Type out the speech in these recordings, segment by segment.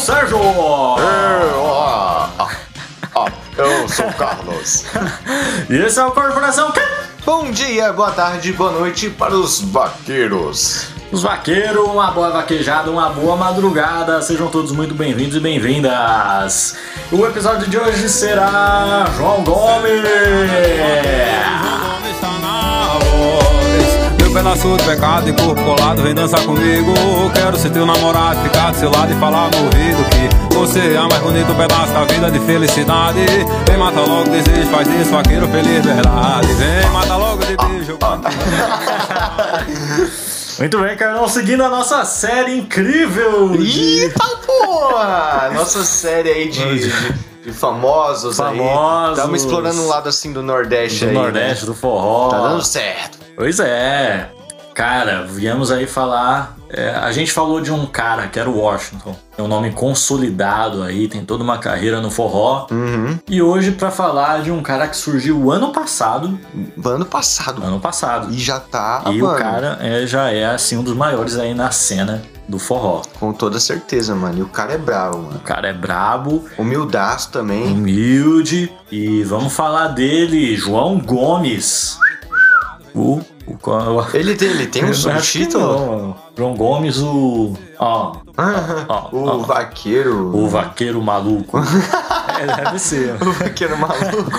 o Sérgio! Eu, ó, ó, eu sou o Carlos. E esse é o Corporação Quê? Bom dia, boa tarde, boa noite para os vaqueiros. Os vaqueiros, uma boa vaquejada, uma boa madrugada. Sejam todos muito bem-vindos e bem-vindas. O episódio de hoje será João Gomes. Meu pedaço de pecado e corpo colado, vem dançar comigo. Quero ser teu namorado, ficar do seu lado e falar no ouvido que você é mais bonito pedaço da vida de felicidade. Vem mata logo desejo, faz isso, vaqueiro feliz, verdade. Vem mata logo o desejo. Muito bem, Carlão, seguindo a nossa série incrível de Eita porra! Nossa série aí de, de, famosos, Famosos. aí. Estamos explorando um lado assim do Nordeste do aí. Nordeste, do forró. Né? Tá dando certo. Pois é. Cara, viemos aí falar. É, a gente falou de um cara que era o Washington. Tem um nome consolidado aí, tem toda uma carreira no forró. Uhum. E hoje pra falar de um cara que surgiu ano passado. Ano passado. Ano passado. E já tá. E mano, o cara é, já é assim um dos maiores aí na cena do forró. Com toda certeza, mano. E o cara é bravo, mano. O cara é brabo, Humildaço também. humilde. E vamos falar dele, João Gomes. O. o, o Ele tem, ele tem um subtítulo? não, mano. João Gomes, o. Ó, ó, o ó, vaqueiro. o vaqueiro maluco. é, deve ser. O vaqueiro maluco.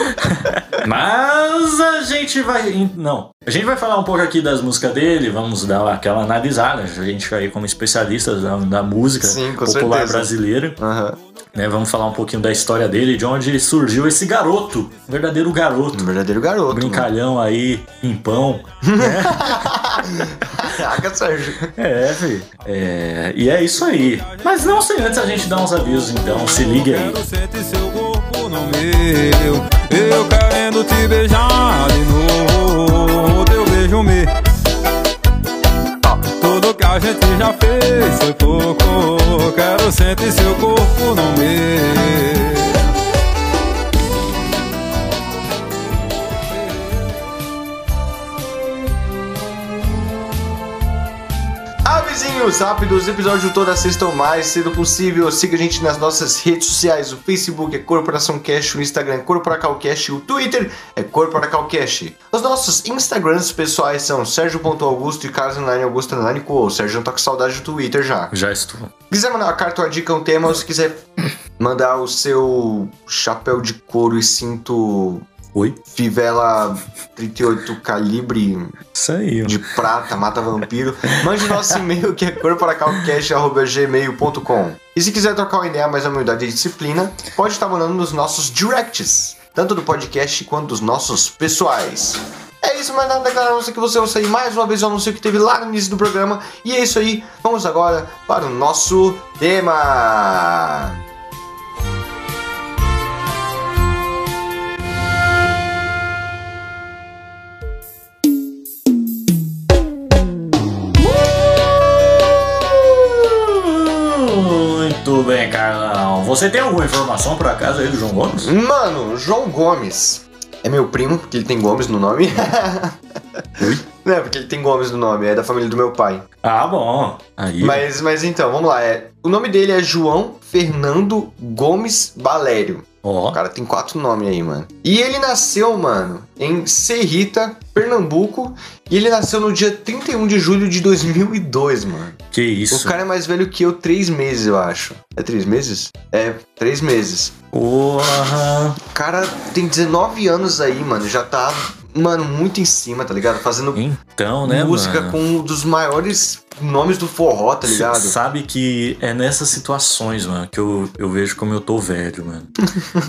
Mas a gente vai. Não. A gente vai falar um pouco aqui das músicas dele, vamos dar aquela analisada. A gente aí como especialistas da, da música Sim, popular certeza. brasileira. Aham. Né? Vamos falar um pouquinho da história dele, de onde surgiu esse garoto. Um verdadeiro garoto. Um verdadeiro garoto. mano. Brincalhão aí, pimpão. Caraca, Sérgio. É, filho. É, e é isso aí. Mas não sem antes a gente dar uns avisos, então. Se liga aí. Eu querendo te beijar de novo. Teu beijo me. Tudo que a gente já fez foi pouco. Quero sentir seu corpo no meu. Avisinhos rápidos, episódio toda sexta ou mais, cedo possível. Siga a gente nas nossas redes sociais. O Facebook é Corporação Cash, o Instagram é CorporacalCash, o Twitter é CorporacalCash. Os nossos Instagrams pessoais são Sérgio.augusto e Carlos Online Augusto Online Co. Sérgio não tá com saudade do Twitter já. Já estou. quiser mandar uma carta, uma dica, um tema, ou se quiser mandar o seu chapéu de couro e cinto Oi? fivela 38 calibre Isso aí, ó. de prata, mata vampiro, mande nosso e-mail que é corporacalcast.gmail.com E se quiser trocar uma ideia mais humildade e disciplina, pode estar mandando nos nossos directs, tanto do podcast quanto dos nossos pessoais. É isso, mais nada declarar a não que você ouça aí mais uma vez o anúncio que teve lá no início do programa. E é isso aí, vamos agora para o nosso tema. Muito bem, Carlão. Você tem alguma informação por acaso aí do João Gomes? Mano, João Gomes é meu primo, porque ele tem Gomes no nome. Não é porque ele tem Gomes no nome, é da família do meu pai. Ah, bom. Aí. Mas, mas então, vamos lá. É, o nome dele é João Fernando Gomes Balério. O Ó. cara tem quatro nomes aí, mano. E ele nasceu, mano, em Serrita, Pernambuco. E ele nasceu no dia 31 de julho de 2002, mano. Que isso. O cara é mais velho que eu, três meses, eu acho. É três meses? É, três meses. Porra. O cara tem 19 anos aí, mano. Já tá, mano, muito em cima, tá ligado? Fazendo Então, né, música mano? com um dos maiores nomes do forró, tá ligado? Cê Sabe que é nessas situações, mano, que eu, eu vejo como eu tô velho, mano.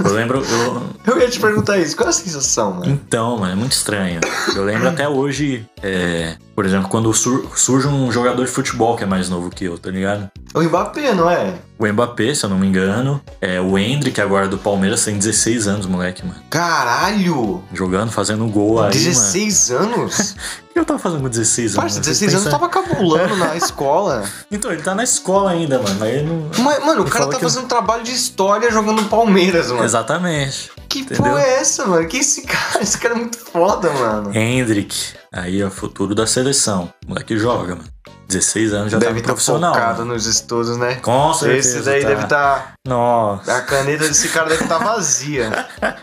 Eu lembro. Eu... Eu ia te perguntar isso. Qual é a sensação, mano? Então, mano, é muito estranho. Eu lembro até hoje, é, por exemplo, quando sur- surge um jogador de futebol que é mais novo que eu, tá ligado? O Mbappé, não é? O Mbappé, se eu não me engano. É, o Hendrick, agora do Palmeiras, tem 16 anos, moleque, mano. Caralho! Jogando, fazendo gol aí, 16 anos? O que eu tava fazendo com 16 anos? Parça, Vocês 16 anos pensam- tava cabulando na escola. Então, ele tá na escola ainda, mano. Mas ele não... Mas, mano, o cara tá fazendo trabalho de história jogando Palmeiras, mano. Exatamente. Que Entendeu? porra é essa, mano? Que esse cara? Esse cara é muito foda, mano. Hendrick. Aí é o futuro da seleção. O moleque joga, mano. 16 anos já deve tá estar profissional. focado mano. nos estudos, né? Com certeza. Esse daí tá. deve estar. Nossa. A caneta desse cara deve estar vazia.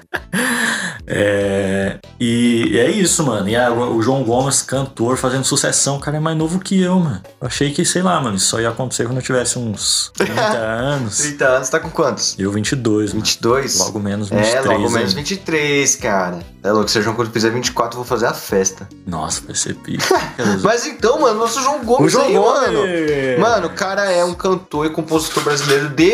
É, e é isso, mano. E a- o João Gomes, cantor, fazendo sucessão, o cara é mais novo que eu, mano. Eu achei que, sei lá, mano, isso só ia acontecer quando eu tivesse uns 30 anos. 30 anos, tá com quantos? Eu 22, mano. 22? Logo menos 23. É, logo menos hein? 23, cara. É louco, se o João quando fizer 24, eu vou fazer a festa. Nossa, vai ser pica. Mas então, mano, nosso João Gomes mano. Mano, o cara é um cantor e compositor brasileiro de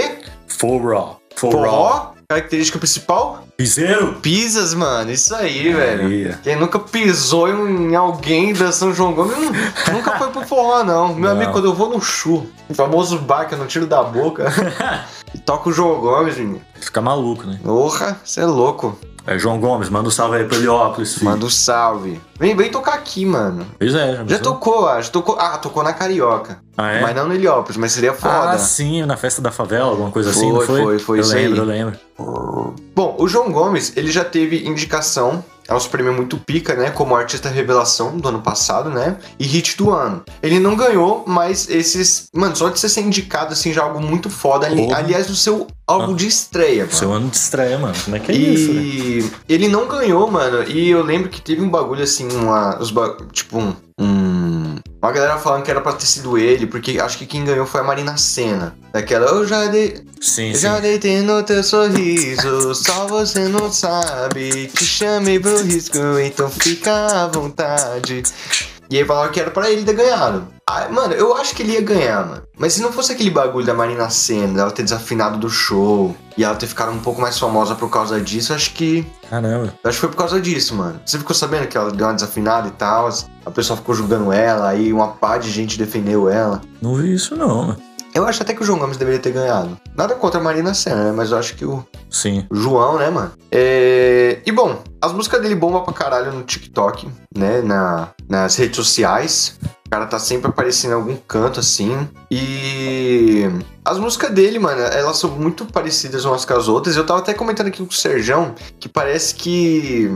Raw. forró. Característica principal? Piseiro. Pisas, mano. Isso aí, velho. Quem nunca pisou em alguém da São João Gomes nu- nunca foi pro forró, não. Meu Não. amigo, quando eu vou no chu, o famoso bar que eu não tiro da boca, e toca o João Gomes, menino. Fica maluco, né? Porra, você é louco. É, João Gomes, manda um salve aí pro Heliópolis, filho. Manda um salve. Vem, vem tocar aqui, mano. Pois é, já, Já tocou, acho. Tocou, ah, tocou na Carioca. Ah, é? Mas não no Heliópolis, mas seria foda. Ah, sim, na festa da favela, alguma coisa assim, não Foi, foi? foi, foi Eu lembro, aí. eu lembro. Bom, o João Gomes, ele já teve indicação aos prêmios Muito Pica, né? Como artista revelação do ano passado, né? E hit do ano. Ele não ganhou, mas esses. Mano, só de você ser indicado, assim, já é algo muito foda. Ali-. Aliás, no seu álbum Ah. de estreia, mano. Seu ano de estreia, mano. Como é que é isso, velho? E ele não ganhou, mano. E eu lembro que teve um bagulho assim, uma, os ba- tipo um, um- Uma galera falando que era pra ter sido ele, porque acho que quem ganhou foi a Marina Senna. Daquela, eu já dei. Sim, Eu sim. já deitei no teu sorriso, só você não sabe. Te chamei pro risco, então fica à vontade. E aí falaram que era pra ele ter ganhado. Ah, mano, eu acho que ele ia ganhar, mano. Mas se não fosse aquele bagulho da Marina Senna, dela ter desafinado do show e ela ter ficado um pouco mais famosa por causa disso, acho que. Caramba. Acho que foi por causa disso, mano. Você ficou sabendo que ela deu uma desafinada e tal? A pessoa ficou julgando ela, aí uma pá de gente defendeu ela. Não vi isso, não, mano. Eu acho até que o João Gomes deveria ter ganhado. Nada contra a Marina Senna, né? Mas eu acho que o, Sim. o João, né, mano? É... E bom, as músicas dele bombam pra caralho no TikTok, né? Na, nas redes sociais. O cara tá sempre aparecendo em algum canto, assim. E as músicas dele, mano, elas são muito parecidas umas com as outras. Eu tava até comentando aqui com o Serjão que parece que,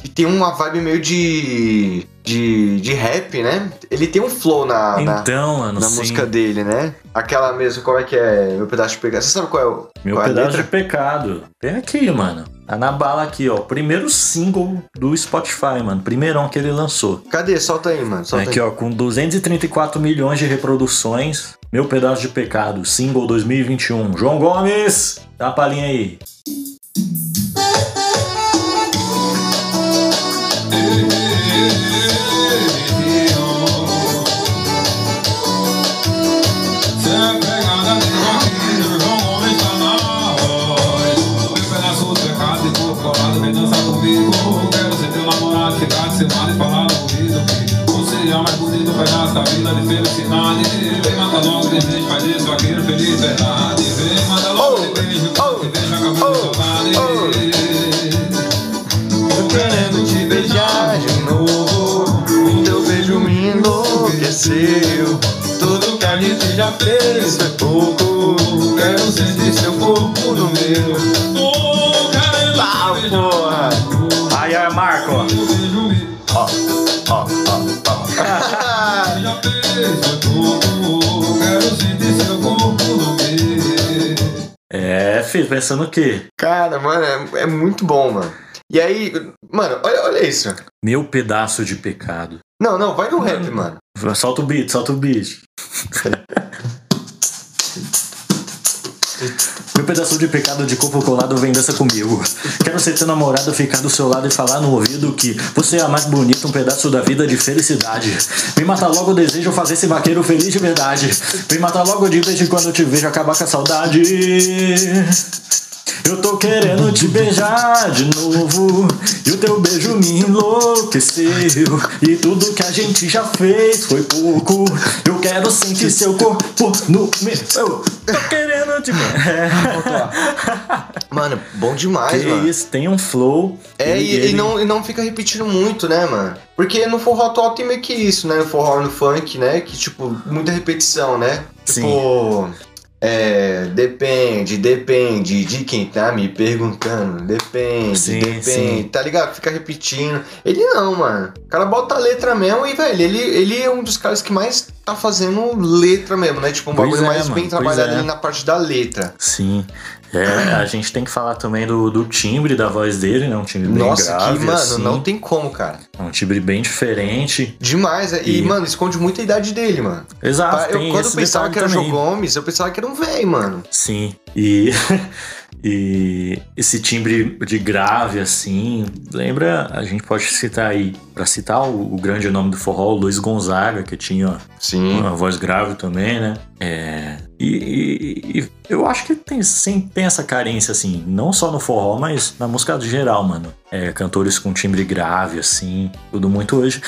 que tem uma vibe meio de, de, de rap, né? Ele tem um flow na, na, Então, mano, na música dele, né? Aquela mesmo, como é que é? Meu pedaço de pegar. Você sabe qual é o. Meu qual é a pedaço letra? de pecado. Tem aqui, mano. Tá na bala aqui, ó. Primeiro single do Spotify, mano. Primeirão que ele lançou. Cadê? Solta aí, mano. Solta Aqui, aí. ó, com 234 milhões de reproduções. Meu pedaço de pecado, single 2021. João Gomes, dá uma palhinha aí. Da vida de felicidade, vem manda logo desejo, faz isso, feliz, verdade. Vem manda logo oh, que vejo acabando oh, de saudade. Tô querendo te beijar de novo. O teu beijo me enlouqueceu. Tudo que a gente já fez foi pouco. Quero sentir seu corpo no meu. Filho, pensando o quê? Cara, mano, é, é muito bom, mano. E aí, mano, olha, olha isso. Meu pedaço de pecado. Não, não, vai no rap, mano. Solta o beat, solta o beat. Meu pedaço de pecado de corpo colado vem dança comigo. Quero ser teu namorado, ficar do seu lado e falar no ouvido que você é a mais bonita, um pedaço da vida de felicidade. Me mata logo o desejo fazer esse vaqueiro feliz de verdade. Me mata logo de vez em quando te vejo acabar com a saudade. Eu tô querendo te beijar de novo E o teu beijo me enlouqueceu E tudo que a gente já fez foi pouco Eu quero sentir seu corpo no meu Eu tô querendo te beijar Mano, bom demais, Que mano. isso, tem um flow É, e, e ele- não, e não fica repetindo muito, né, mano? Porque no forró atual tem meio que isso, né? No forró e no funk, né? Que, tipo, muita repetição, né? Sim. Tipo. É, depende, depende de quem tá me perguntando. Depende, Sim, depende. sim. Tá ligado? Fica repetindo. Ele não, mano. O cara bota a letra mesmo e, velho, ele, ele é um dos caras que mais tá fazendo letra mesmo, né? Tipo, um Pois bagulho é, mais mano, bem trabalhado é. ali na parte da letra. Sim. É, a gente tem que falar também do, do timbre da voz dele, né? Um timbre bem Nossa, grave, que, mano, assim. não tem como, cara. É um timbre bem diferente. Demais. é- E, E- mano, esconde muito a idade dele, mano. Exato, eu, quando eu pensava que era também. João Gomes, eu pensava que era um velho, mano. Sim. E, e esse timbre de grave, assim, lembra? A gente pode citar aí, pra citar o, o grande nome do forró, o Luiz Gonzaga, que tinha Sim. uma voz grave também, né? É, e, e- e eu acho que tem, sempre tem essa carência, assim, não só no forró, mas na música de geral, mano. É, cantores com timbre grave, assim, tudo muito hoje.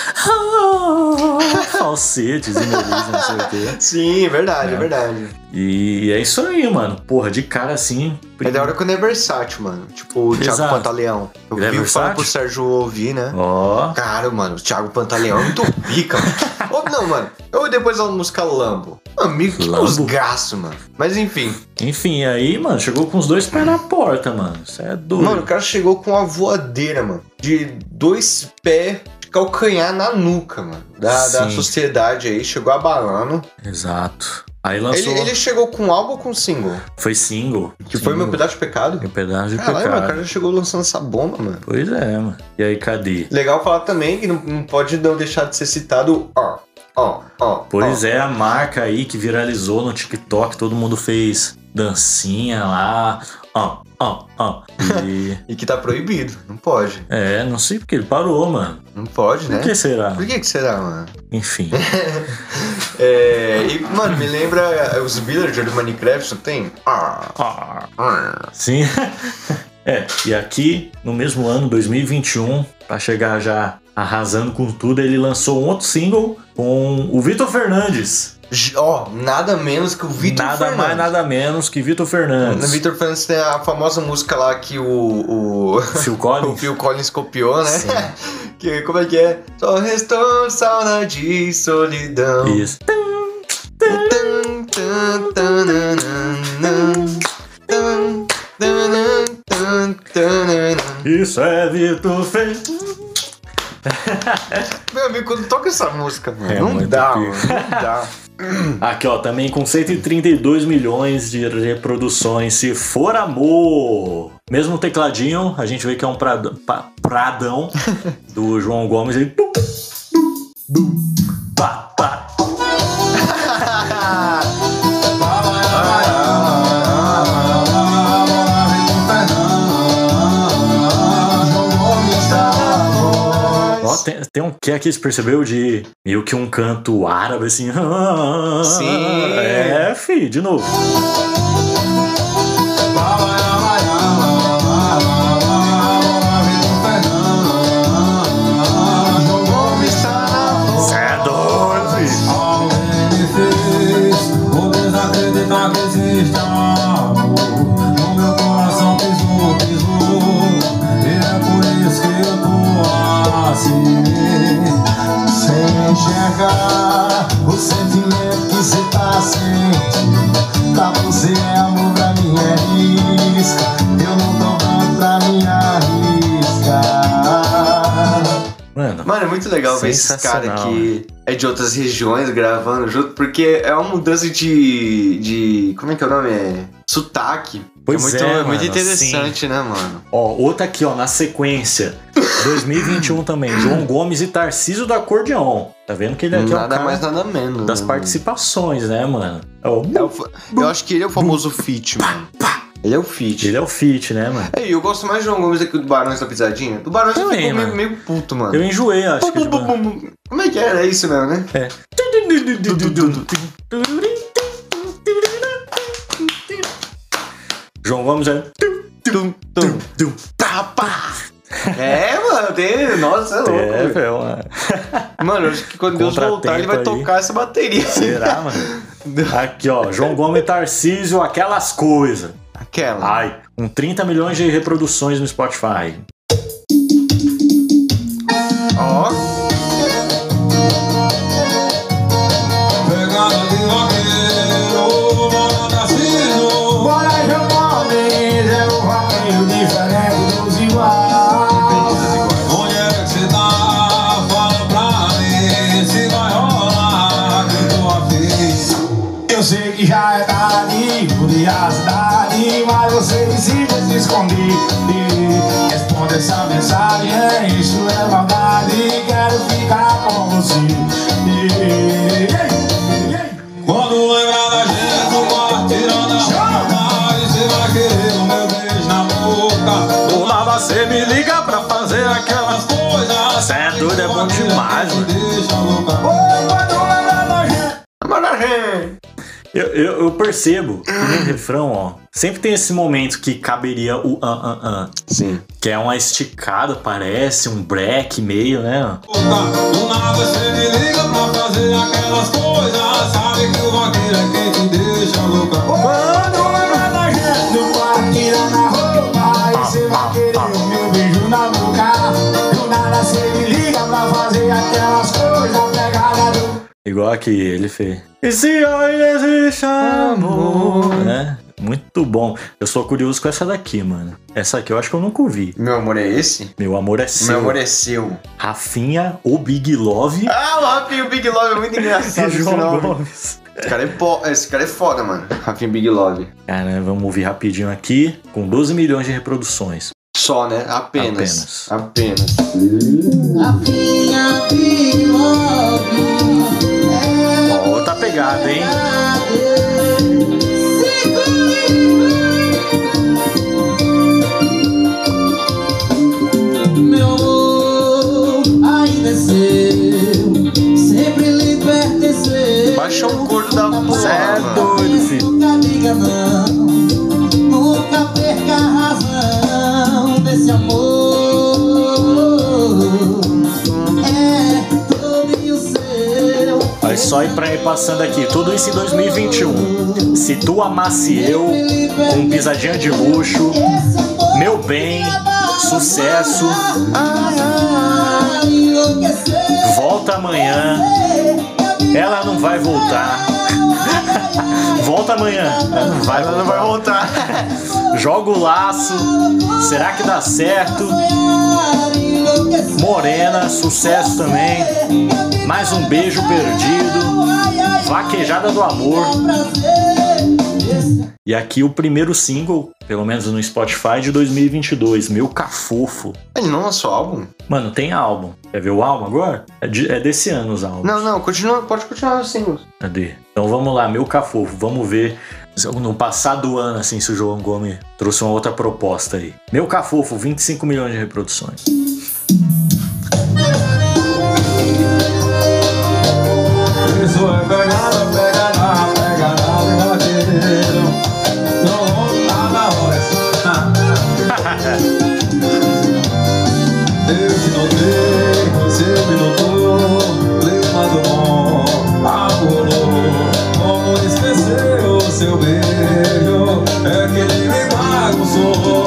Falsetes e melodias, não sei o quê. Sim, verdade, é, É. verdade. E é isso aí, mano. Porra, de cara assim. É da hora quando é versátil, mano. Tipo o Thiago Exato. Pantaleão. Eu Ele é vi falando versátil? pro Sérgio ouvir, né? Ó. Cara, mano, o Thiago Pantaleão é muito pica, mano. Ou não, mano. Ou depois a música Lambo. Amigo, que Lambo? desgaço, mano. Mas enfim. Enfim, aí, mano, chegou com os dois pés na porta, mano. Isso é doido. Mano, o cara chegou com uma voadeira, mano. De dois pés de calcanhar na nuca, mano. Da, da sociedade aí. Chegou abalando. Exato. Aí Ele, lançou. ele chegou com um álbum ou com single? Foi single. Que foi meu pedaço de pecado? Meu pedaço de Caralho, mano, o pecado. cara já chegou lançando essa bomba, mano. Pois é, mano. E aí, cadê? Legal falar também que não, não pode não deixar de ser citado, ó, ó, ó. Pois é, a marca aí que viralizou no TikTok, todo mundo fez dancinha lá. Ó, ó, ó. E. E que tá proibido, não pode. é, não sei porque ele parou, mano. Não pode, né? Por que será? Por que que será, mano? Enfim. É, e, mano, me lembra os villagers do Minecraft, não tem? Ah, Ah. ah. Sim. é, e aqui, no mesmo ano, 2021, pra chegar já arrasando com tudo, ele lançou um outro single com o Vitor Fernandes. Ó, nada menos que o Vitor nada Fernandes. mais, nada menos que Vitor O Fernandes. Vitor Fernandes tem a famosa música lá que o, o, Phil o Collins. Phil Collins copiou, né? Sim. que, como é que é? Só restou saudade e solidão. Isso. Isso é Vitor Fernandes. Meu amigo, quando toca essa música, mano, É não dá, mano, não dá. Aqui, ó, também com 132 milhões de reproduções. Se for amor. Mesmo tecladinho, a gente vê que é um pradão, pa- pradão do João Gomes. Ele. pá, pá. Tem, um que aqui, você percebeu? De meio que um canto árabe, assim. Sim. É, fi, de novo. Legal ver esses caras que é de outras regiões gravando junto, porque é uma mudança de. de. Como é que é o nome? É. Sotaque. Pois é muito, é, muito mano, interessante, né, mano? ó, outra aqui, ó, na sequência. 2021 também. João Gomes e Tarcísio do Acordeon. Tá vendo que ele aqui é um nada cara mais, nada menos. das né, participações, né, mano? É o-? É o fa- eu acho que ele é o famoso fit, mano. Ele é o fit. Ele é o fit, né, mano? É, e eu gosto mais de João Gomes aqui do Barões da Pisadinha. Do Barões eu fico meio, meio puto, mano. Eu enjoei, acho que. de- Como é que era? É isso mesmo, né? É. João Gomes é. Tum, tum. Tá, pá. É, mano, tem. Nossa, é louco. É, velho. mano. Mano, acho que quando Deus voltar, ele vai aí. tocar essa bateria. Será, mano? Aqui, ó. João Gomes e Tarcísio, aquelas coisas. Aquela. Ai, com 30 milhões de reproduções no Spotify. Ó. Pegada Eu, eu, eu percebo que no refrão, ó, sempre tem esse momento que caberia o an, an, an. Sim. Que é uma esticada, parece, um break meio, né? Do nada você me liga pra fazer aquelas coisas Sabe que o vaqueiro é quem te deixa louca Igual aqui ele fez. E se ainda existe amor? Né? Muito bom. Eu sou curioso com essa daqui, mano. Essa aqui eu acho que eu nunca ouvi. Meu amor é esse? Meu amor é seu. Meu amor é seu. Rafinha, o Big Love. Ah, o Rafinha Big Love é muito engraçado esse João nome. Gomes. Esse cara é, po... esse cara é foda, mano. Rafinha Big Love. Cara, vamos ouvir rapidinho aqui. Com 12 milhões de reproduções. Só, né? Apenas. Apenas. Rafinha Big Love outra pegada, hein? Só ir pra ir passando aqui. Tudo isso em 2021. Se tu amasse eu, com pisadinha de luxo, meu bem, sucesso, volta amanhã. Ela não vai voltar. Volta amanhã. Ela não vai Ela não vai voltar. Joga o laço. Será que dá certo? Morena, sucesso também. Mais um beijo perdido. Vaquejada do amor. E aqui o primeiro single, pelo menos no Spotify, de 2022. Meu cafofo. Ele não lançou álbum? Mano, tem álbum. Quer ver o álbum agora? É, de- é desse ano os álbuns. Não, não, continua, pode continuar assim. Cadê? Então vamos lá, meu cafofo. Vamos ver no passado ano, assim, se o João Gomes trouxe uma outra proposta aí. Meu cafofo, 25 milhões de reproduções. Isso é Não vou você me notou seu beijo É que ele me bagunçou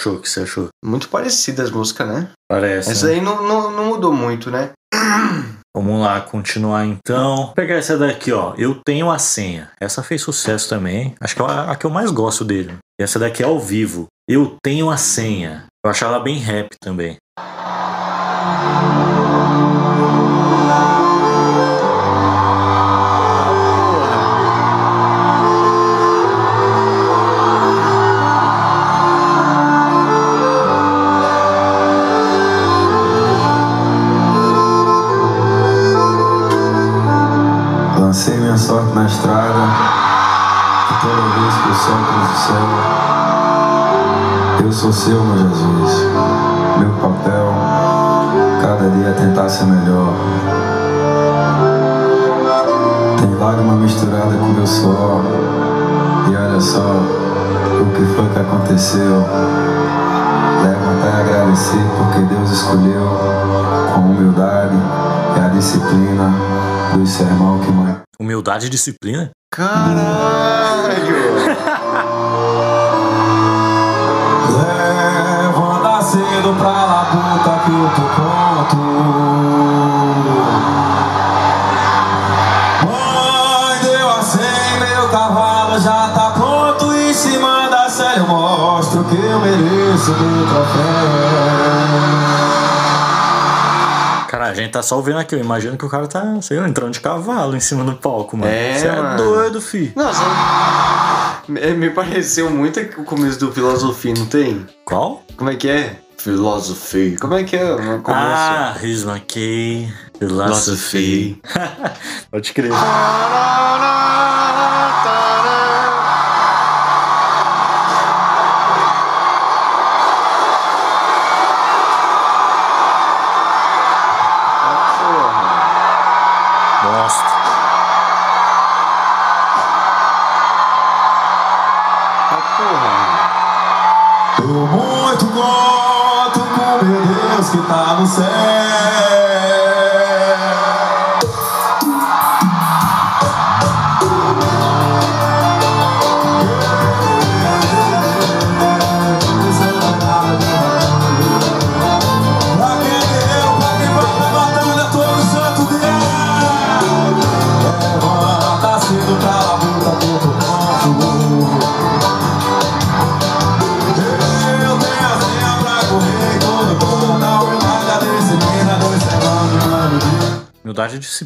achou? O que você achou? Muito parecidas as músicas, né? Parece. Essa né? aí não, não, não mudou muito, né? Vamos lá, continuar então. Vou pegar essa daqui, ó. Eu tenho a senha. Essa fez sucesso também. Acho que é a, a que eu mais gosto dele. E essa daqui é ao vivo. Eu tenho a senha. Eu acho ela bem rap também. Sorte na estrada e toda vez que o sol cruza o céu, eu sou seu, meu Jesus. Meu papel, cada dia é tentar ser melhor. Tem lágrima misturada com meu suor, e olha só o que foi que aconteceu. Levanta e agradecer porque Deus escolheu com humildade e a disciplina sermão que mãe. Humildade e disciplina? Caralho! Levanta cedo pra labuta que eu tô pronto. Mãe, deu a meu cavalo já tá pronto. Em cima da série eu mostro que eu mereço meu troféu. Cara, a gente tá só ouvindo aqui. Eu imagino que o cara tá, sei lá, entrando de cavalo em cima do palco, mano. É, Você é doido, fi. Nossa, me me pareceu muito o começo do Filosofia, não tem? Qual? Como é que é? Filosofia. Como é que é? o começo? Ah, Here's my key. Philosophy. Pode crer.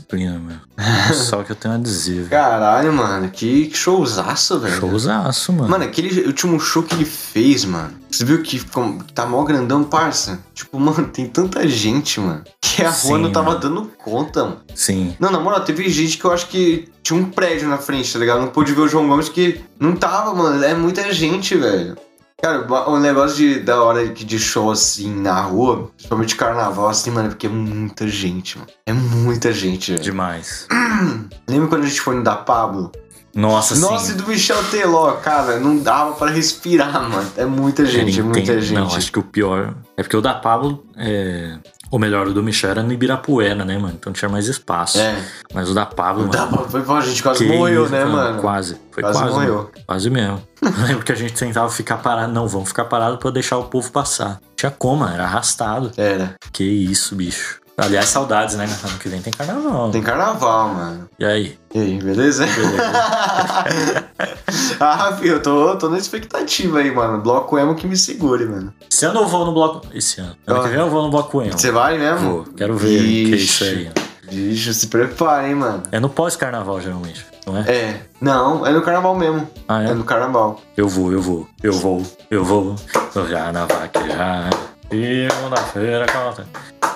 disciplina, meu. Só que eu tenho um adesivo. Caralho, mano, que, showzaço, velho. Showzaço, mano. Mano, aquele último show que ele fez, mano. Você viu que tá mó grandão, parça? Tipo, mano, tem tanta gente, mano. Que a rua Sim, não tava mano. dando conta, mano. Sim. Não, na moral, teve gente que eu acho que tinha um prédio na frente, tá ligado? Não pude ver o João Gomes que não tava, mano. É muita gente, velho. Cara, o negócio de, da hora de show assim na rua, principalmente carnaval, assim, mano, é porque é muita gente, mano. É muita gente, velho. Demais. Lembra quando a gente foi no da Pablo? Nossa, Nossa, e sim. do Michel Teló, cara, não dava pra respirar, mano. É muita gente, é muita gente. Não, acho que o pior. É porque o da Pablo. É... O melhor o do Michel era no Ibirapuera, né, mano? Então tinha mais espaço. É, Mas o da Pablo. mano, pra... Foi, pô, a gente quase morreu, né, mano? Quase. Foi Quase quase. mano. Quase mesmo. Lembro que a gente tentava ficar parado. Não, vamos ficar parado pra deixar o povo passar. Tinha como, era arrastado. Era. Que isso, bicho. Aliás, saudades, né? Ano que vem tem carnaval. Tem carnaval, mano. E aí? E aí, beleza? ah, filho, eu tô, tô na expectativa aí, mano. Bloco emo que me segure, mano. Esse ano eu vou no bloco. Esse ano. Ano que vem eu vou no bloco emo. Você vai mesmo? Vou. Quero ver o que é isso aí. Vixe, se prepara, hein, mano. É no pós-carnaval, geralmente, não é? É. Não, é no carnaval mesmo. Ah, É, é? no carnaval. Eu vou, eu vou, eu vou, eu vou. Eu já na vaquejar. Segunda-feira, conta.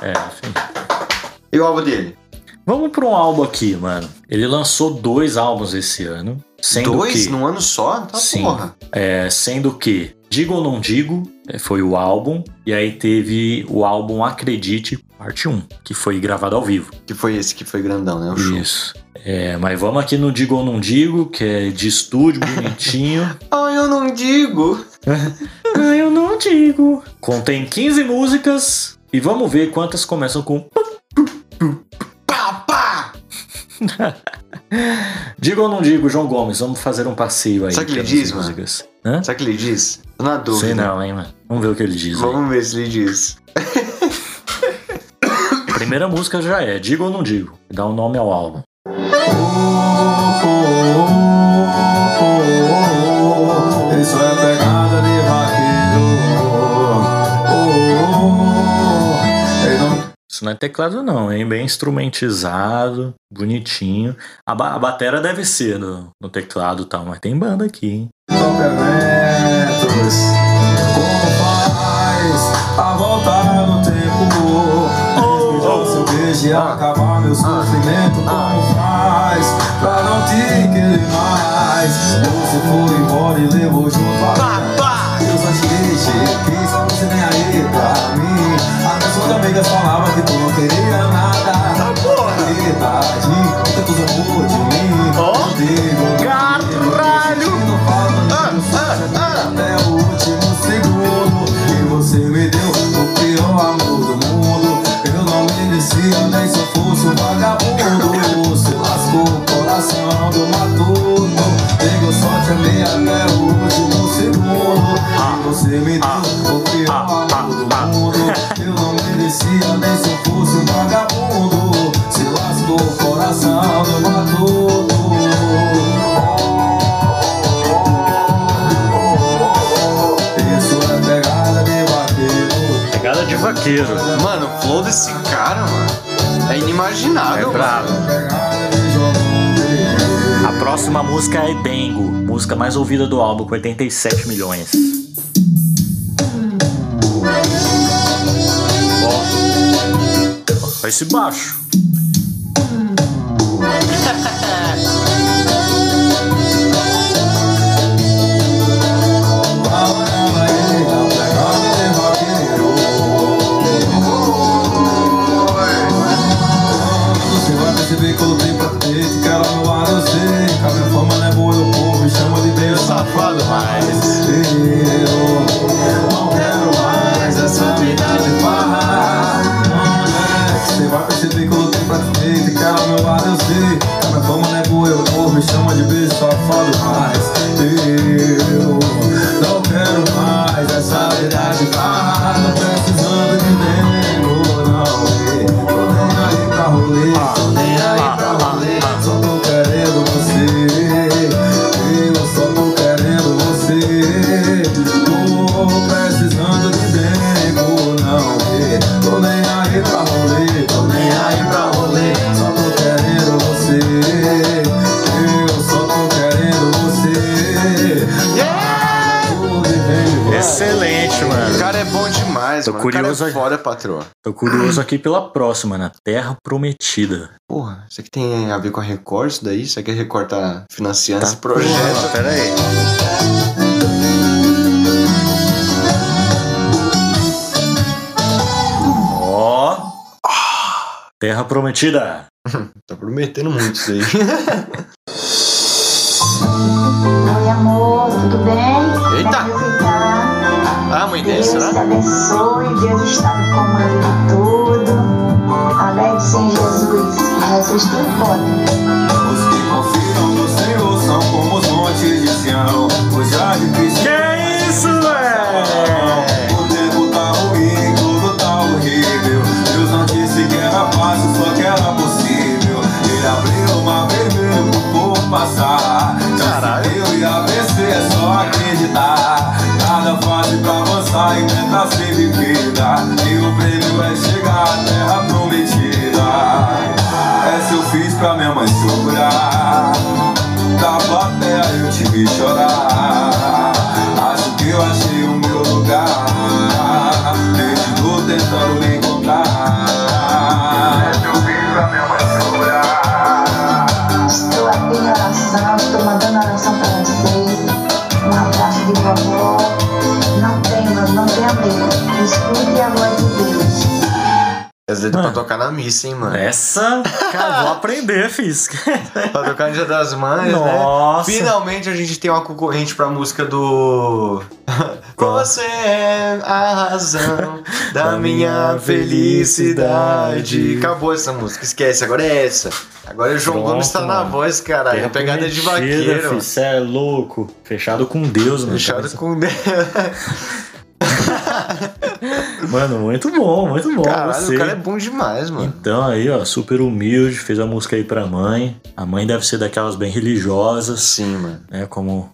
É, enfim. E o álbum dele? Vamos pra um álbum aqui, mano. Ele lançou dois álbuns esse ano. Sendo Dois que, num ano só? Tá Sim. porra. é, sendo que Digo ou Não Digo é, foi o álbum. E aí teve o álbum Acredite, parte 1, que foi gravado ao vivo. Que foi esse que foi grandão, né? O show. Isso. É, mas vamos aqui no Digo ou Não Digo, que é de estúdio, bonitinho. Ah, eu não digo. Ah, eu não digo. Contém 15 músicas e vamos ver quantas começam com. Digo ou não digo, João Gomes? Vamos fazer um passeio aí. Sabe o que ele diz, mano? músicas. Hã? Sabe o que ele diz? Tô na dúvida. Sei não, hein, mano. Vamos ver o que ele diz. aí. Vamos ver se ele diz. Primeira música já é Digo ou não digo? Dá um nome ao álbum. Isso é pegada Isso não é teclado, não, hein? Bem instrumentizado, bonitinho. A, ba a batera deve ser no, no teclado e tal, mas tem banda aqui, hein? toca eventos. Como faz a voltar no tempo? Respirar o seu beijo e acabar meu sofrimento. Como faz pra não te querer mais? Você foi embora e levou junto a quis Amigas falavam que tu Mano, o flow desse cara, mano, é inimaginável, É. A próxima música é Bengo, música mais ouvida do álbum, com 87 milhões. Ó, esse baixo. Beijo safado Mas eu curioso cara é aqui. foda, patroa. Tô curioso aqui pela próxima, na Terra Prometida. Porra, isso aqui tem a ver com a Record, isso daí? Isso aqui a Record tá financiando esse Porra, projeto. pera aí. Ó. Terra Prometida. Tá prometendo muito isso aí. Oi, amor, tudo bem? Eita! Deus te será? abençoe, Deus está no comando de tudo. Alegre-se em Jesus, Jesus tudo pode. Daí é pra tocar na missa, hein, mano. Essa, cara, vou aprender, fiz. Pra tocar no Dia das Mães, Nossa. né? Finalmente a gente tem uma concorrente pra música do. Você é a razão da minha felicidade. Acabou essa música, esquece, agora é essa. Agora o João Pronto, Gomes tá na mano. voz, caralho. É pegada de vaqueiro. Você é louco. Fechado com Deus, mano. Fechado com. Mano, muito bom, muito bom. Caralho, você. o cara é bom demais, mano. Então aí, ó, super humilde, fez a música aí pra mãe. A mãe deve ser daquelas bem religiosas, Sim, mano. né? Como.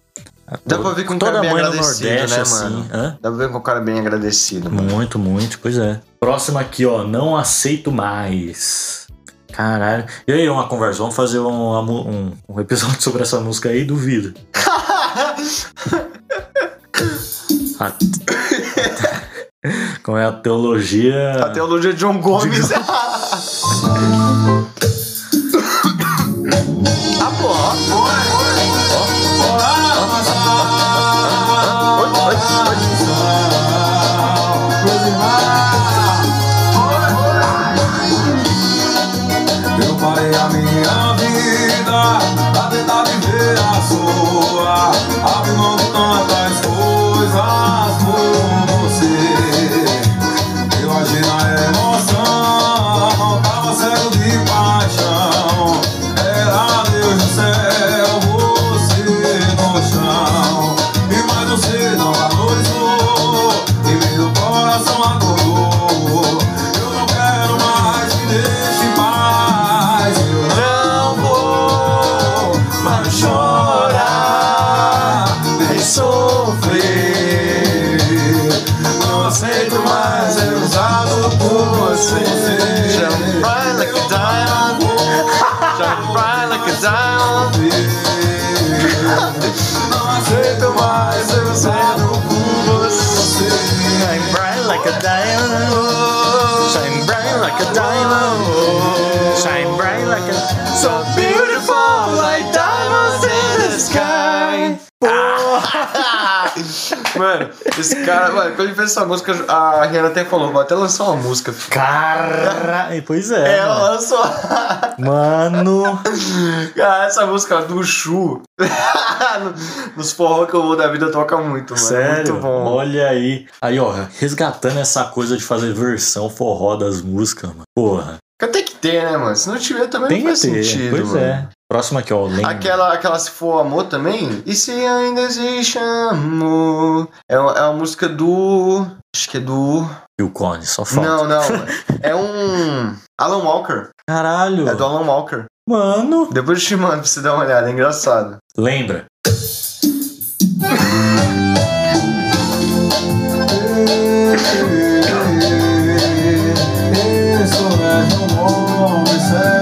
a Dá pra ver que um cara bem agradecido, Nordeste, né, assim. mano? Hã? Dá pra ver que o cara é bem agradecido, mano. Muito, muito, pois é. Próxima aqui, ó, não aceito mais. Caralho. E aí, uma conversa, vamos fazer um, um, um episódio sobre essa música aí, duvido. Como é a teologia. A teologia de João Gomes. ah, pô. Esse cara, mano, quando ele fez essa música, a Rihanna até falou, vou até lançar uma música. filho. Cara, pois é. Ela mano. lançou. Mano, Cara, essa música do Chu. Nos forró que eu vou da vida toca muito, mano. sério. Muito bom. Olha aí. Aí, ó, resgatando essa coisa de fazer versão forró das músicas, mano. Porra, Tem que ter, né, mano? Se não tiver também tem não faz ter. sentido, pois mano. é. Próxima aqui, ó. Lembra. Aquela, aquela Se For Amor também? E se ainda existe amor? É uma, é uma música do. Acho que é do. E o Cone, só falta. Não, não. é um. Alan Walker. Caralho. É do Alan Walker. Mano. Depois eu te mando pra você dar uma olhada, é engraçado. Lembra? Isso é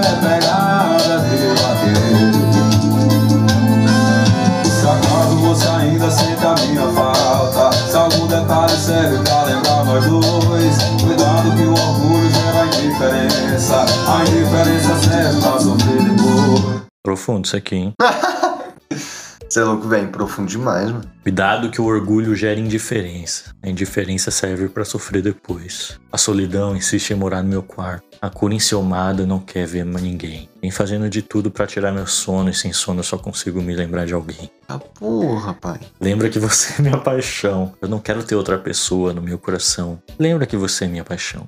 Profundo isso aqui, hein? Você é louco, velho. Profundo demais, mano. Cuidado que o orgulho gera indiferença. A indiferença serve pra sofrer depois. A solidão insiste em morar no meu quarto. A cura enciumada não quer ver mais ninguém. Vem fazendo de tudo pra tirar meu sono e sem sono eu só consigo me lembrar de alguém. Ah, porra, pai. Lembra que você é minha paixão. Eu não quero ter outra pessoa no meu coração. Lembra que você é minha paixão.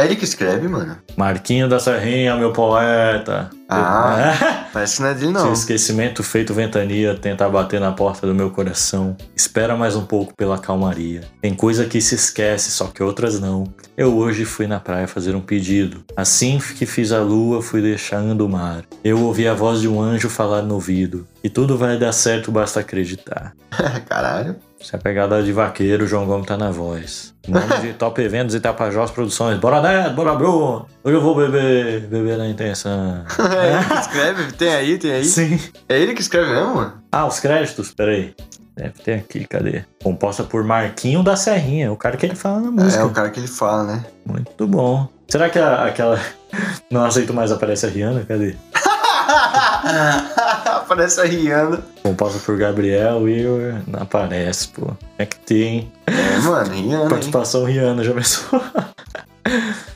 É ele que escreve, mano. Marquinho da Serrinha, meu poeta. Ah. Parece que não é dele, não. o esquecimento feito ventania tenta bater na porta do meu coração, espera mais um pouco pela calmaria. Tem coisa que se esquece, só que outras não. Eu hoje fui na praia fazer um pedido. Assim que fiz a lua, fui deixando o mar. Eu ouvi a voz de um anjo falar no ouvido. E tudo vai dar certo, basta acreditar. Caralho. Se a pegada de vaqueiro, o João Gomes tá na voz. Nome de Top Eventos e Tapajós Produções. Bora Neto, bora Bruno. Hoje eu vou beber, beber na intenção. É ele que escreve? Tem aí, tem aí? Sim. É ele que escreve mesmo, mano? Ah, os créditos, peraí. Deve ter aqui, cadê? Composta por Marquinho da Serrinha, o cara que ele fala na música. É o cara que ele fala, né? Muito bom. Será que a- aquela. Não aceito mais aparece a Rihanna? Cadê? Parece a Rihanna. Composta por Gabriel Will. Não aparece, pô. É que tem. É, mano, Rihanna. hein? Participação Rihanna, já pensou?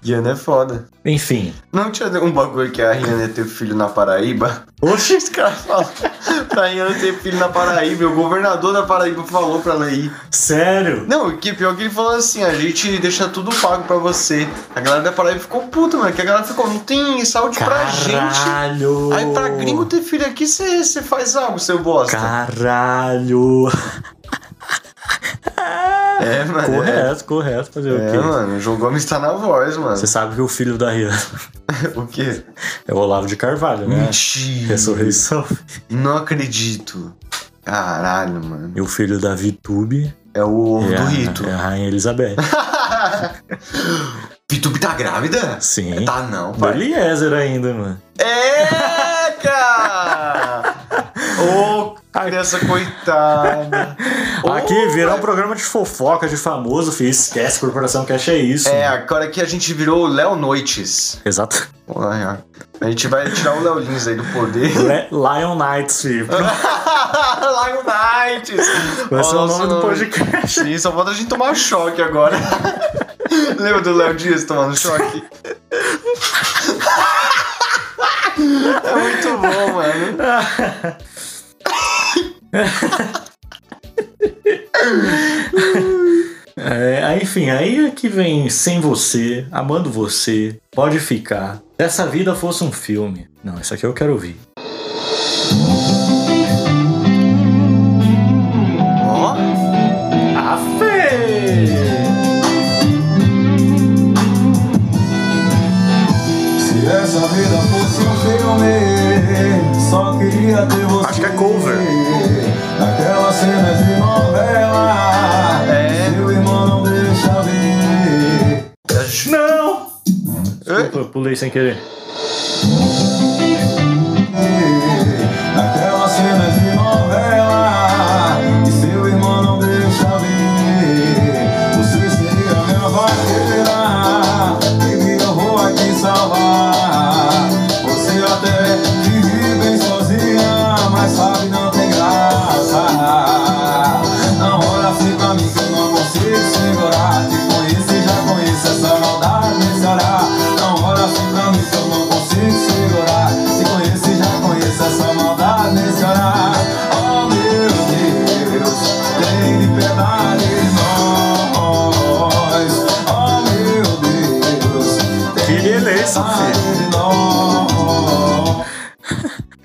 Rihanna é foda. Enfim. Não tinha um bagulho que a Rihanna ia ter filho na Paraíba? Oxi, os caras falam pra Rihanna ter filho na Paraíba. O governador da Paraíba falou pra ela ir. Sério? Não, que pior que ele falou assim, a gente deixa tudo pago pra você. A galera da Paraíba ficou puta, mano, que a galera ficou, não tem saúde pra gente. Caralho! Aí pra gringo ter filho aqui, você faz algo, seu bosta. Caralho! É, mano. Correto, correto. Fazer o É, quê? é mano, o João Gomes tá na voz, mano. Você sabe que o filho da Rihanna o quê? é o Olavo de Carvalho, né? Mentira. Ressurreição. Não acredito. Caralho, mano. E o filho da VTube É o ovo é, do a, rito. é a Rainha Elizabeth. Vitube tá grávida? Sim. Tá não, Do pai. Eliezer ainda, mano. É, cara! Ô, criança coitada. Aqui Ô, virou um programa de fofoca, de famoso, filho. Esquece, Corporação Cash é isso. É, mano. agora que a gente virou o Léo Noites. Exato. Olha, A gente vai tirar o Léo Lins aí do poder. Le- Lion Knights, filho. Lion Nights! Vai ser o nome do podcast. Sim, só falta a gente tomar choque agora. Lembra do Léo Dias tomando choque? é muito bom, mano. É, enfim, aí é que vem sem você, amando você, pode ficar. Se essa vida fosse um filme. Não, isso aqui eu quero ouvir. Pulei sem querer.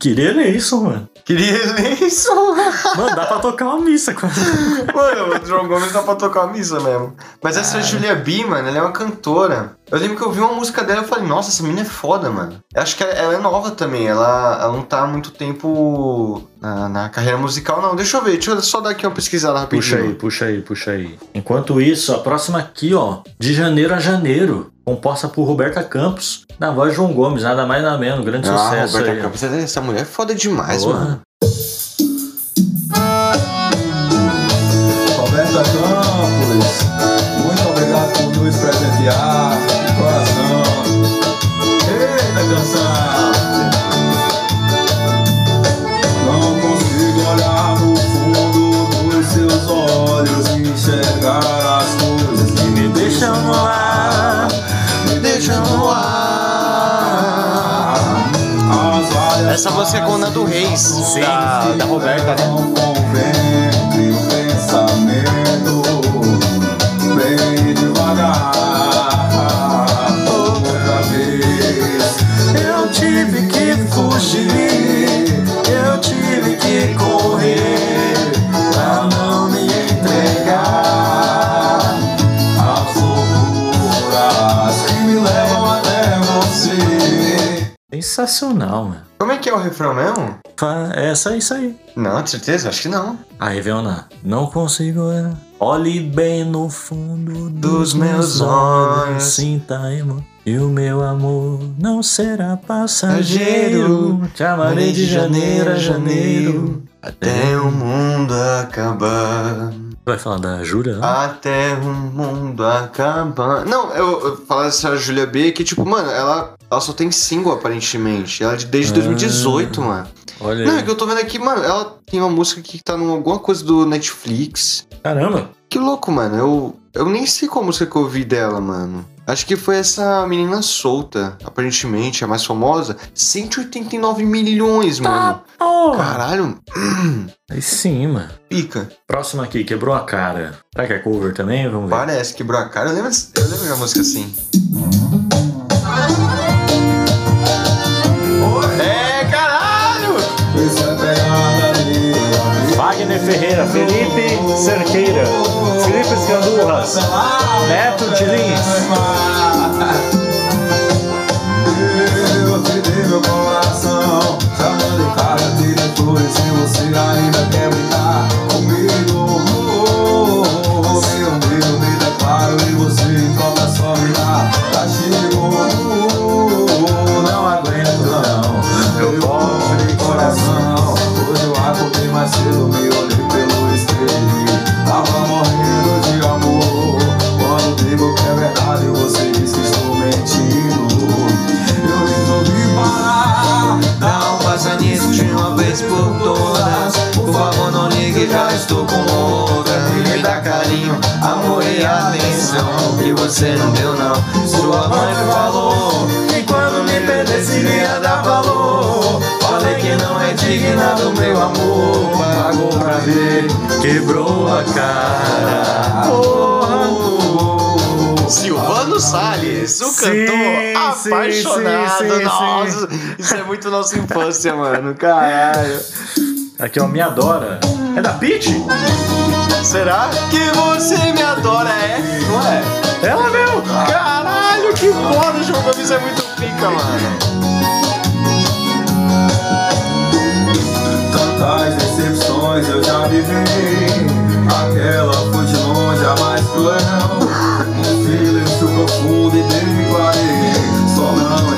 Queria ler isso, mano. Queria ler isso. Mano, dá pra tocar uma missa com Mano, o João Gomes dá pra tocar uma missa mesmo. Mas essa Julia B, mano, ela é uma cantora. Eu lembro que eu vi uma música dela e falei, nossa, essa menina é foda, mano. Eu acho que ela, é nova também. Ela, ela não tá há muito tempo na, na carreira musical, não. Deixa eu ver, deixa eu só dar aqui uma pesquisada rapidinho. Puxa aí, puxa aí, puxa aí. Enquanto isso, a próxima aqui, ó, de janeiro a janeiro, composta por Roberta Campos, na voz de João Gomes, nada mais nada menos, grande Ah, sucesso Roberta aí. Campos, essa mulher é foda demais, Porra. mano. Roberta Campos, muito obrigado por nos presentear. Não consigo olhar no fundo dos seus olhos e enxergar as coisas que me deixam no ar. Me deixam no ar. Essa música é com o Nando Reis, Sim, da, da Roberta, né? Sensacional, mano. Como é que é o refrão mesmo? Fa- Essa é isso aí. Não, de certeza? Acho que não. Aí, Veona, não consigo olhar. Olhe bem no fundo dos Dos meus olhos. Sinta, irmão. E o meu amor não será passageiro. Te amarei de janeiro a janeiro. Até o mundo acabar. Vai falar da Jura? né? Até o mundo acabar. Não, eu, eu falar dessa Julia B que, tipo, mano, ela, ela só tem single aparentemente. Ela é de- desde 2018, mano. Olha Não, é que eu tô vendo aqui, mano, ela tem uma música que tá em alguma coisa do Netflix. Caramba. Que louco, mano. Eu, eu nem sei qual música que eu ouvi dela, mano. Acho que foi essa menina solta, aparentemente, a mais famosa. 189 milhões, mano. Oh. Caralho, Aí sim, mano. pica. Próxima aqui, quebrou a cara. Será que é cover também? Vamos ver. Parece, quebrou a cara. Eu lembro, eu lembro de uma música assim. Wagner Ferreira, Felipe Cerqueira, Felipe Escandurras, Neto de Lins. Eu te dei meu coração, chamando em casa, tirei flores se você ainda quer brincar comigo. Meu medo me declaro e você troca só me dá castigo. Não aguento não, eu posso de coração. Hoje eu acordei mais cedo, estou com outra. Me dá carinho, amor e atenção. Que você não deu, não. Sua mãe falou que quando me perdesse ia dar valor. Falei que não é digna do meu amor. Pagou pra ver, quebrou a cara. Silvano Salles, o Sim, cantor sim, apaixonado. sim, sim, Nossa, isso é muito nossa infância, mano. Caralho. Aqui, ó, Me Adora. É da Peach? Será que você me adora, é? Não é? Ela mesmo. Caralho, que foda, o João Gomes é muito pica, mano. Tantas decepções eu já vivi. Aquela foi de longe a mais cruel. Um silêncio profundo e declarei. Só não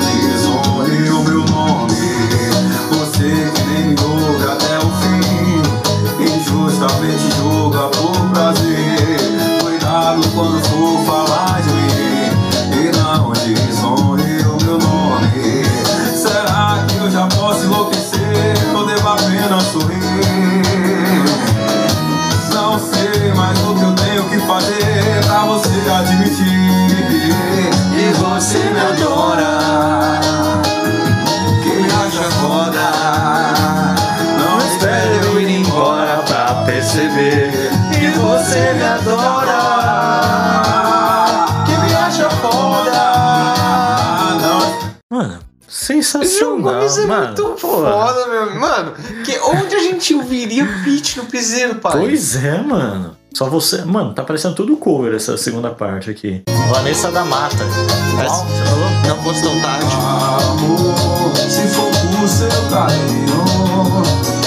João Sensacional, Gomes é mano. muito Porra. foda, meu. Mano, que, onde a gente ouviria Pitch no piseiro, pai? Pois é, mano. Só você. Mano, tá parecendo tudo cover essa segunda parte aqui. Vanessa da Mata. Qual? Você falou? Não fosse tão tarde. Amor, se for por seu carinho,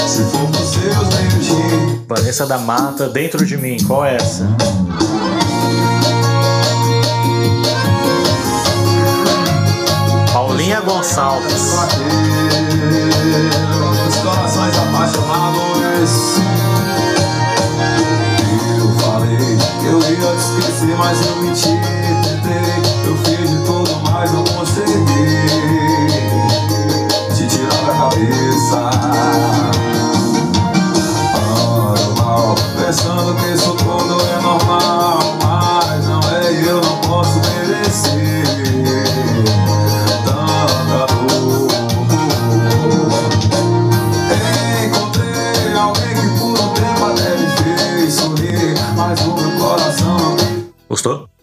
se for por seus Vanessa da Mata, dentro de mim. Qual é essa? Paulinha Gonçalves. os corações apaixonados. Eu falei eu ia te esquecer, mas eu menti, tentei, eu fiz de tudo, mas não consegui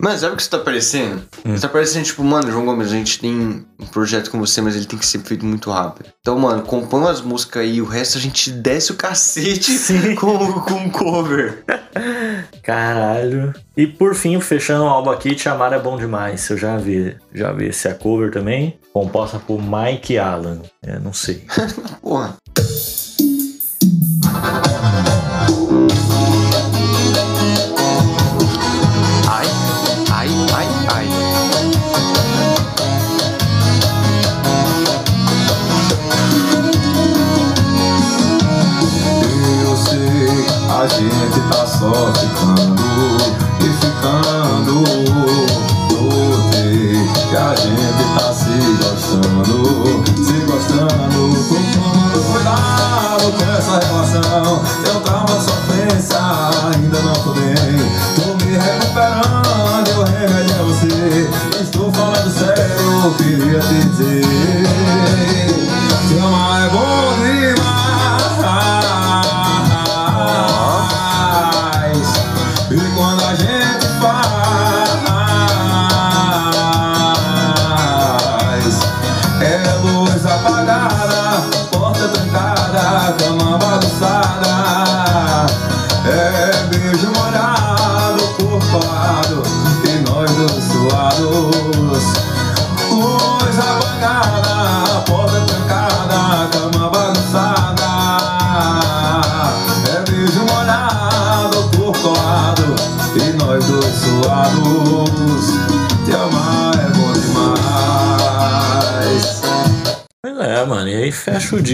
Mano, sabe o que você tá parecendo? Hum. Você tá parecendo, tipo, mano, João Gomes, a gente tem um projeto com você, mas ele tem que ser feito muito rápido. Então, mano, compõe umas músicas aí, o resto a gente desce o cacete Sim. com, com cover. Caralho. E por fim, fechando o álbum aqui, Te Amar é Bom Demais. Eu já vi. Já vi esse é a cover também. Composta por Mike Allen. É, não sei. Porra.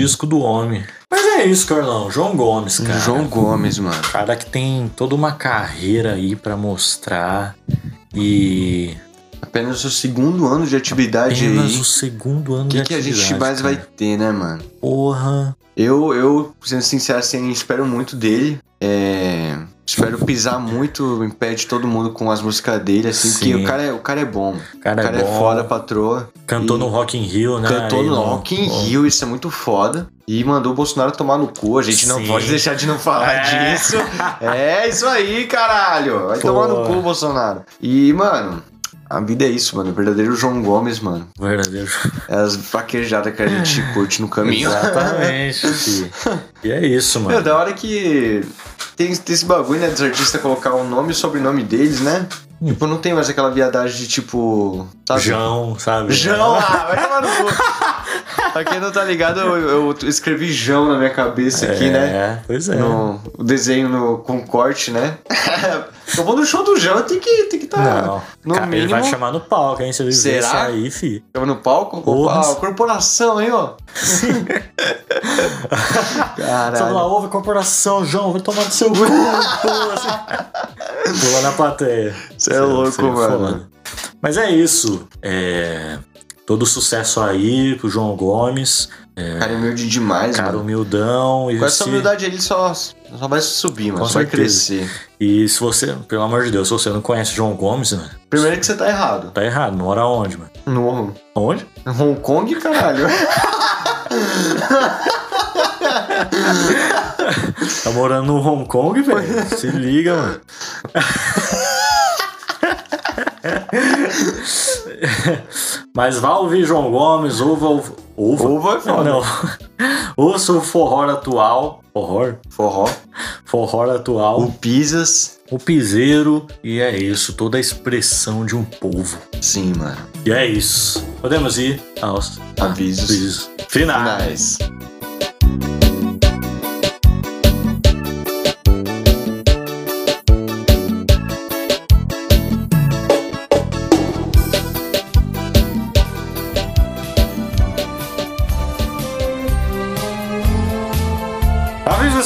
Disco do homem. Mas é isso, Carlão. João Gomes, cara. João Gomes, mano. Cara que tem toda uma carreira aí pra mostrar. E Apenas o segundo ano de atividade apenas aí. o segundo ano O de que, que a gente atividade, mais vai cara. ter, né, mano? Porra. Eu, eu, sendo sincero, assim, espero muito dele. É, pisar muito em pé de todo mundo com as músicas dele, assim, porque Sim. o cara é, o cara é bom. O cara, o cara é é, bom. foda, patroa. Cantou E no Rock in Rio, né? Cantou Aí no Rock in Rio, isso é muito foda. E mandou o Bolsonaro tomar no cu. A gente não Sim. pode deixar de não falar É. disso. É isso aí, caralho. Vai Pô. tomar no cu, Bolsonaro. E, mano, a vida é isso, mano. O verdadeiro João Gomes, mano. Verdadeiro. É as vaquejadas que a gente curte no caminho. Exatamente. e é isso, Meu, mano. da hora que tem, tem esse bagulho, né, dos artistas colocar o nome e o sobrenome deles, né? Hum. Tipo, não tem mais aquela viadagem de tipo. Sabe? João, sabe? João, ah, vai tomar no cu. pra quem não tá ligado, eu, eu escrevi João na minha cabeça aqui, né? É, pois é. No o desenho no, com corte, né? Eu vou no show do João, tem que tem que tá Não, no cara, ele mínimo. vai chamar no palco, hein? Se ele Será? isso aí, fi. Tava no palco? Opa, corporação aí, ó. Só lá, Caralho. ouve a corporação, João, vai tomar no seu cu. pula, na plateia. Você é louco, Seria mano. foda. Mas é isso. É... Todo sucesso aí pro João Gomes. Cara, é humilde demais, Cara mano. humildão. E Com essa se- humildade ele só, só vai subir, mano. Com Só vai certeza. crescer. E se você, pelo amor de Deus, se você não conhece João Gomes, mano, Primeiro que você tá errado. tá errado. Mora onde, mano? No Onde? Hong Kong, caralho. Tá morando no Hong Kong, velho? Se liga, mano. Mas vá ouvir João Gomes, ouva o. Ouva? Ouva é foda. Não. Ouça o forró atual. Forró? Forró. Forró atual. O Pisas. O piseiro. E é isso. Toda a expressão de um povo. Sim, mano. E é isso. Podemos ir aos Avisos. avisos finais. Finais.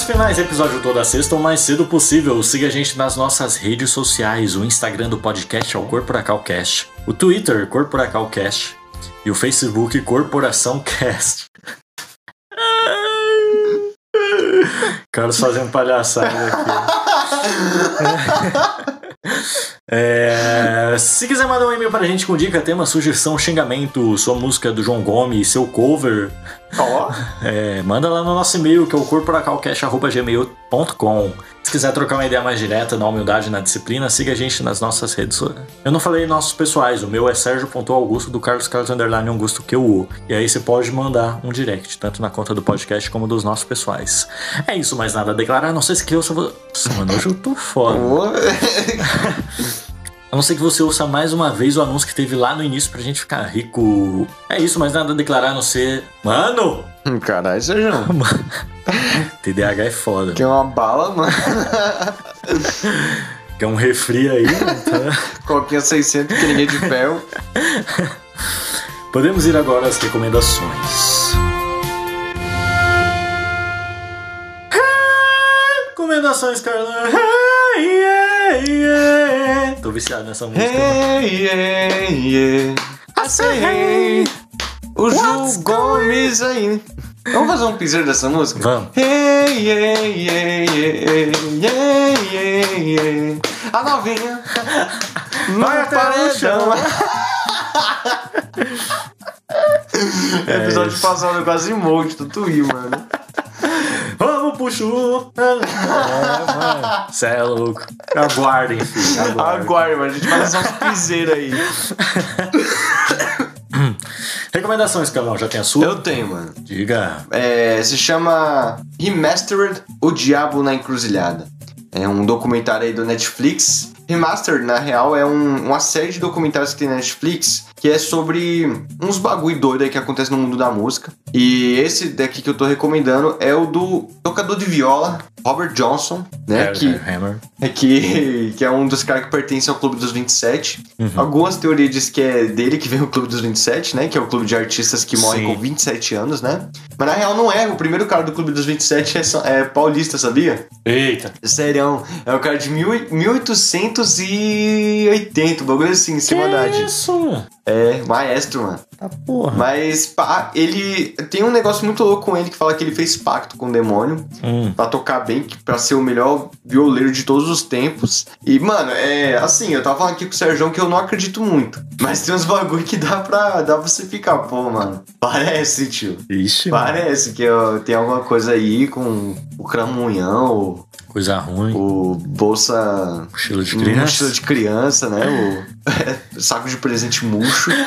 Avisos finais, episódio toda sexta o mais cedo possível. Siga a gente nas nossas redes sociais. O Instagram do podcast é o Corporacalcast. O Twitter, Corporacalcast. E o Facebook, Corporação Cast. Carlos fazendo palhaçada aqui. É, se quiser mandar um e-mail pra gente com dica, tema, sugestão, xingamento, sua música do João Gomes, seu cover, Ó. é, manda lá no nosso e-mail, que é o corporacalcast.gmail.com. Se quiser trocar uma ideia mais direta, na humildade, na disciplina, siga a gente nas nossas redes sociais. Eu não falei nossos pessoais, o meu é Sérgio.augusto, do Carlos Carlos Underline Augusto que o E aí você pode mandar um direct, tanto na conta do podcast como dos nossos pessoais. É isso, mais nada a declarar, não sei se que eu só vou... Nossa, mano, hoje eu tô foda. A não ser que você ouça mais uma vez o anúncio que teve lá no início pra gente ficar rico. É isso, mas nada a declarar a não ser. Mano! Caralho, Sérgio. TDAH é foda. Quer uma bala, mano? Quer um refri aí? Então... Coquinha 600, pequenininha de ferro. Podemos ir agora às recomendações. Recomendações, Carlão. Yeah, yeah. Tô viciado nessa música. Hey, yeah, yeah. I say hey. O Ju Gomes aí. Vamos fazer um piseiro dessa música? Vamos. Hey, yeah, yeah, yeah, yeah, yeah, yeah. A novinha. Vai até o paredão. É Episódio isso. passado eu quase morro de tutuí, mano. Vamos pro chu. É, mano. Cê é louco. Aguardem, filho. Aguardem. Aguarde, mano. A gente vai fazer uns piseiros aí. Recomendações, Carlão. Já tem a sua? Eu tenho, mano. Diga. É, se chama Remastered O Diabo na Encruzilhada. É um documentário aí do Netflix. Remastered, na real, é um- uma série de documentários que tem na Netflix que é sobre uns bagulho doido aí que acontece no mundo da música. E esse daqui que eu tô recomendando é o do tocador de viola, Robert Johnson, né? É, que, é, Hammer. é que, que é um dos caras que pertence ao Clube dos 27. Uhum. Algumas teorias dizem que é dele que vem o Clube dos 27, né? Que é o clube de artistas que morrem Sim. com 27 anos, né? Mas na real não é. O primeiro cara do Clube dos 27 é, é paulista, sabia? Eita. Sério. É o cara de mil, e- 1880, um bagulho assim, em cima da isso? É, maestro, mano. Tá porra. Mas pá, ele tem um negócio muito louco com ele que fala que ele fez pacto com o demônio Hum. pra tocar bem, pra ser o melhor violeiro de todos os tempos. E, mano, é assim, eu tava falando aqui com o Sérgio que eu não acredito muito. Mas tem uns bagulho que dá pra, dá pra você ficar, pô, mano. Parece, tio. Ixi, mano. Parece que ó, tem alguma coisa aí com o cramunhão, Coisa ruim. o bolsa. Mochila de criança. Mochila de criança, né? O saco de presente murcho.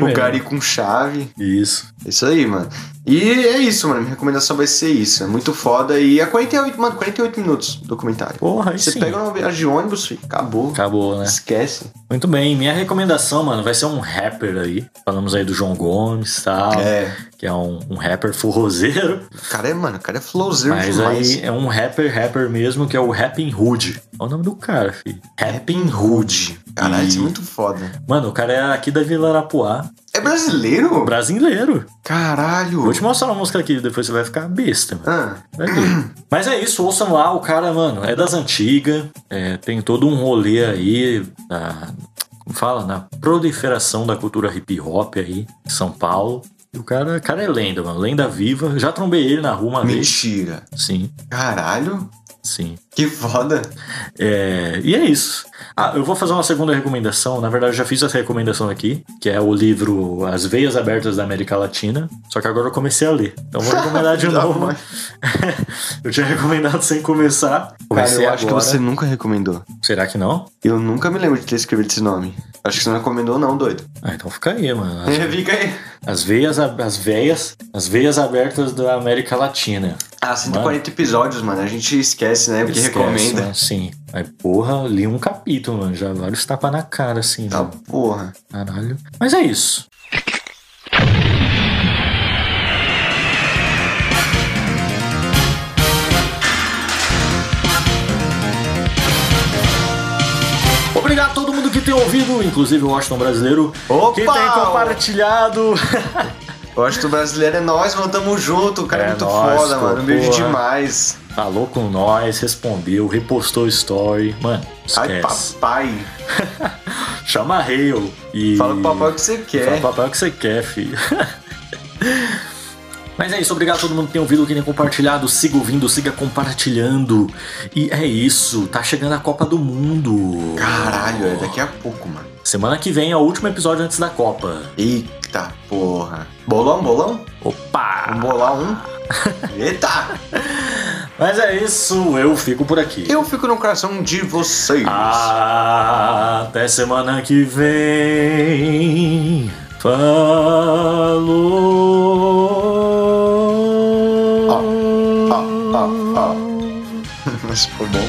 O gari com chave. Isso. Isso aí, mano. E é isso, mano. Minha recomendação vai ser isso. É muito foda. E é 48, mano, 48 minutos documentário. Porra, aí Você sim. pega uma viagem de ônibus, filho, acabou. Acabou, né? Esquece. Muito bem, minha recomendação, mano, vai ser um rapper aí. Falamos aí do João Gomes e tal. É. Que é um, um rapper forrozeiro. O cara é, mano, o cara é flowzeiro Mas demais. aí é um rapper, rapper mesmo, que é o Rapping Hood. É o nome do cara, filho. Rapping Hood. Caralho, isso é muito foda. Mano, o cara é aqui da Vila Arapuá. É brasileiro? Brasileiro. Caralho. Vou te mostrar uma música aqui, depois você vai ficar besta, mano. Ah, Vai ver. Mas é isso, ouçam lá, o cara, mano, é das antigas, é, tem todo um rolê aí, na, como fala, na proliferação da cultura hip hop aí, em São Paulo. E o cara, cara é lenda, mano, lenda viva. Já trombei ele na rua uma vez. mentira. Sim. Caralho. Sim. Que foda. É, e é isso. Ah, eu vou fazer uma segunda recomendação. Na verdade, eu já fiz essa recomendação aqui, que é o livro As Veias Abertas da América Latina. Só que agora eu comecei a ler. Então vou recomendar de novo. eu tinha recomendado sem começar. Cara, Comecei eu acho que agora. você nunca recomendou. Será que não? Eu nunca me lembro de ter escrevido esse nome. Acho que você não recomendou, não, doido. Ah, então fica aí, mano. As, Fica aí. as veias, as veias, as veias abertas da América Latina. Ah, 140 episódios, mano. A gente esquece, né? Porque Esquece, recomenda. mano, Sim. Aí, porra, li um capítulo, mano. Já vários tapas na cara, assim. Tá né? porra. Caralho. Mas é isso. Obrigado a todo mundo que tem ouvido, inclusive o Washington Brasileiro, Opa! que tem compartilhado. Eu acho que o brasileiro é nós, mano. Tamo junto. O cara é, É muito nóis, foda, pô, mano. Um beijo demais. Falou com nós, respondeu, repostou story. Mano, Ai, esquece. papai. Chama Hale e. Fala pro papai o que você Fala quer. pro papai o que você quer, filho. Mas é isso, obrigado a todo mundo que tem ouvido, que tem compartilhado. Siga ouvindo, siga compartilhando. E é isso, tá chegando a Copa do Mundo. Caralho, é daqui a pouco, mano. Semana que vem é o último episódio antes da Copa. Eita porra. Bolão, bolão? Opa! Vamos bolar um? Eita! Mas é isso, eu fico por aqui. Eu fico no coração de vocês. Ah. Até semana que vem. Falou. Mas foi bom.